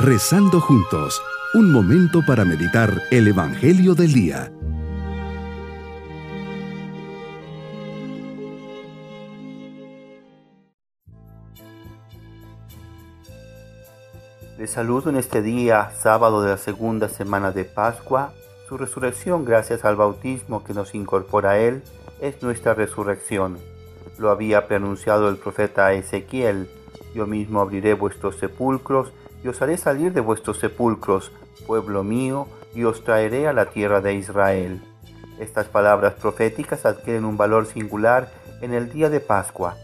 Rezando juntos, un momento para meditar el Evangelio del Día. Les saludo en este día, sábado de la segunda semana de Pascua. Su resurrección, gracias al bautismo que nos incorpora a Él, es nuestra resurrección. Lo había pronunciado el profeta Ezequiel. Yo mismo abriré vuestros sepulcros y os haré salir de vuestros sepulcros, pueblo mío, y os traeré a la tierra de Israel. Estas palabras proféticas adquieren un valor singular en el día de Pascua,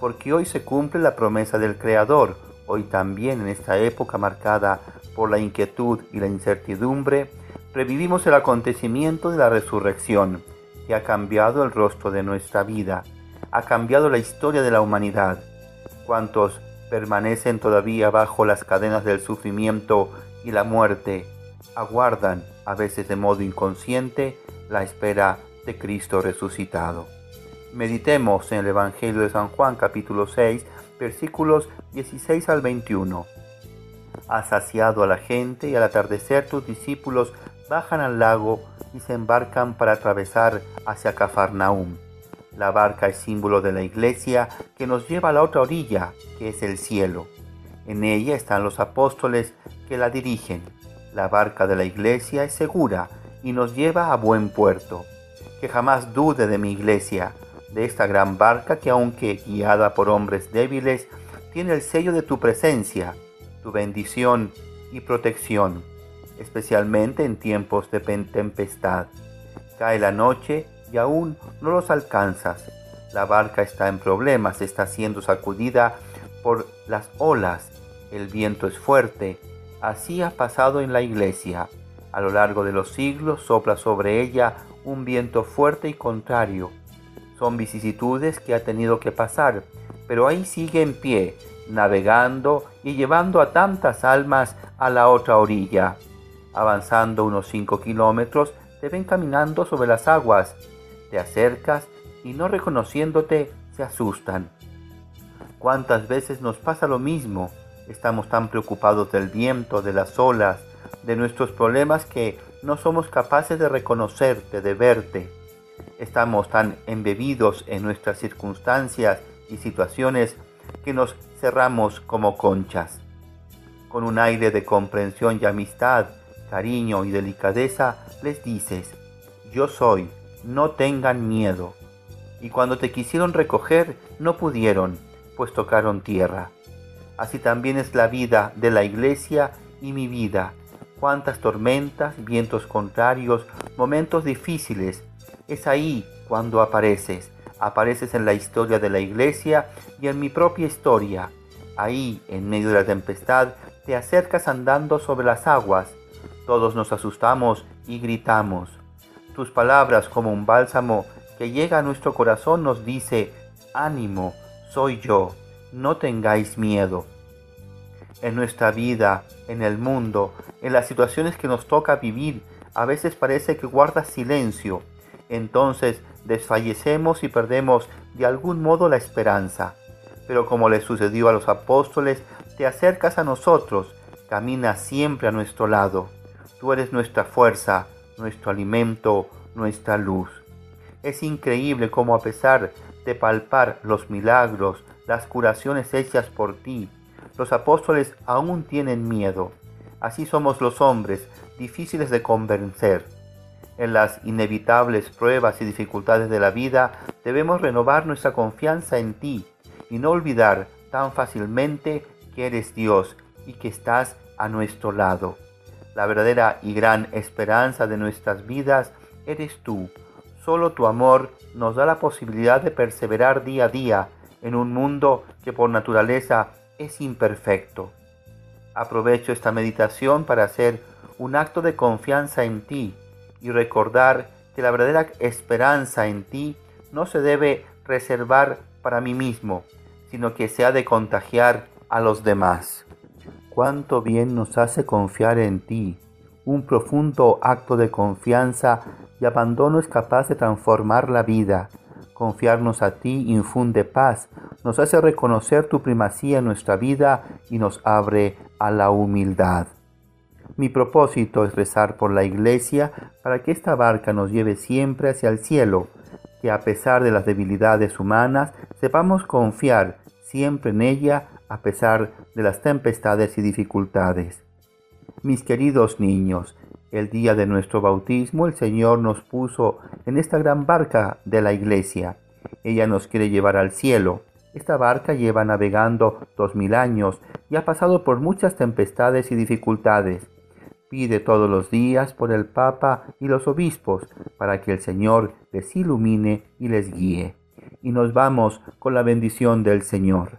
porque hoy se cumple la promesa del Creador, hoy también en esta época marcada por la inquietud y la incertidumbre, revivimos el acontecimiento de la resurrección, que ha cambiado el rostro de nuestra vida, ha cambiado la historia de la humanidad. ¿Cuántos permanecen todavía bajo las cadenas del sufrimiento y la muerte? Aguardan, a veces de modo inconsciente, la espera de Cristo resucitado. Meditemos en el Evangelio de San Juan capítulo 6 versículos 16 al 21. Has saciado a la gente y al atardecer tus discípulos bajan al lago y se embarcan para atravesar hacia Cafarnaum. La barca es símbolo de la iglesia que nos lleva a la otra orilla, que es el cielo. En ella están los apóstoles que la dirigen. La barca de la iglesia es segura y nos lleva a buen puerto. Que jamás dude de mi iglesia, de esta gran barca que aunque guiada por hombres débiles, tiene el sello de tu presencia, tu bendición y protección, especialmente en tiempos de tempestad. Cae la noche y aún no los alcanzas. La barca está en problemas, está siendo sacudida por las olas, el viento es fuerte. Así ha pasado en la iglesia. A lo largo de los siglos sopla sobre ella un viento fuerte y contrario son vicisitudes que ha tenido que pasar, pero ahí sigue en pie, navegando y llevando a tantas almas a la otra orilla. Avanzando unos cinco kilómetros, te ven caminando sobre las aguas. Te acercas y no reconociéndote, se asustan. ¿Cuántas veces nos pasa lo mismo? Estamos tan preocupados del viento, de las olas, de nuestros problemas que no somos capaces de reconocerte, de verte. Estamos tan embebidos en nuestras circunstancias y situaciones que nos cerramos como conchas. Con un aire de comprensión y amistad, cariño y delicadeza, les dices, yo soy, no tengan miedo. Y cuando te quisieron recoger, no pudieron, pues tocaron tierra. Así también es la vida de la iglesia y mi vida. Cuántas tormentas, vientos contrarios, momentos difíciles, es ahí cuando apareces. Apareces en la historia de la iglesia y en mi propia historia. Ahí, en medio de la tempestad, te acercas andando sobre las aguas. Todos nos asustamos y gritamos. Tus palabras como un bálsamo que llega a nuestro corazón nos dice, ánimo, soy yo, no tengáis miedo. En nuestra vida, en el mundo, en las situaciones que nos toca vivir, a veces parece que guardas silencio, entonces desfallecemos y perdemos de algún modo la esperanza. Pero como le sucedió a los apóstoles, te acercas a nosotros, caminas siempre a nuestro lado. Tú eres nuestra fuerza, nuestro alimento, nuestra luz. Es increíble cómo a pesar de palpar los milagros, las curaciones hechas por ti, los apóstoles aún tienen miedo. Así somos los hombres, difíciles de convencer en las inevitables pruebas y dificultades de la vida, debemos renovar nuestra confianza en ti y no olvidar tan fácilmente que eres Dios y que estás a nuestro lado. La verdadera y gran esperanza de nuestras vidas eres tú. Solo tu amor nos da la posibilidad de perseverar día a día en un mundo que por naturaleza es imperfecto. Aprovecho esta meditación para hacer un acto de confianza en ti y recordar que la verdadera esperanza en ti no se debe reservar para mí mismo, sino que se ha de contagiar a los demás. Cuánto bien nos hace confiar en ti. Un profundo acto de confianza y abandono es capaz de transformar la vida. Confiarnos a ti infunde paz, nos hace reconocer tu primacía en nuestra vida y nos abre a la humildad. Mi propósito es rezar por la Iglesia para que esta barca nos lleve siempre hacia el cielo, que a pesar de las debilidades humanas sepamos confiar siempre en ella a pesar de las tempestades y dificultades. Mis queridos niños, el día de nuestro bautismo el Señor nos puso en esta gran barca de la iglesia. Ella nos quiere llevar al cielo. Esta barca lleva navegando dos mil años y ha pasado por muchas tempestades y dificultades. Pide todos los días por el Papa y los obispos para que el Señor les ilumine y les guíe. Y nos vamos con la bendición del Señor.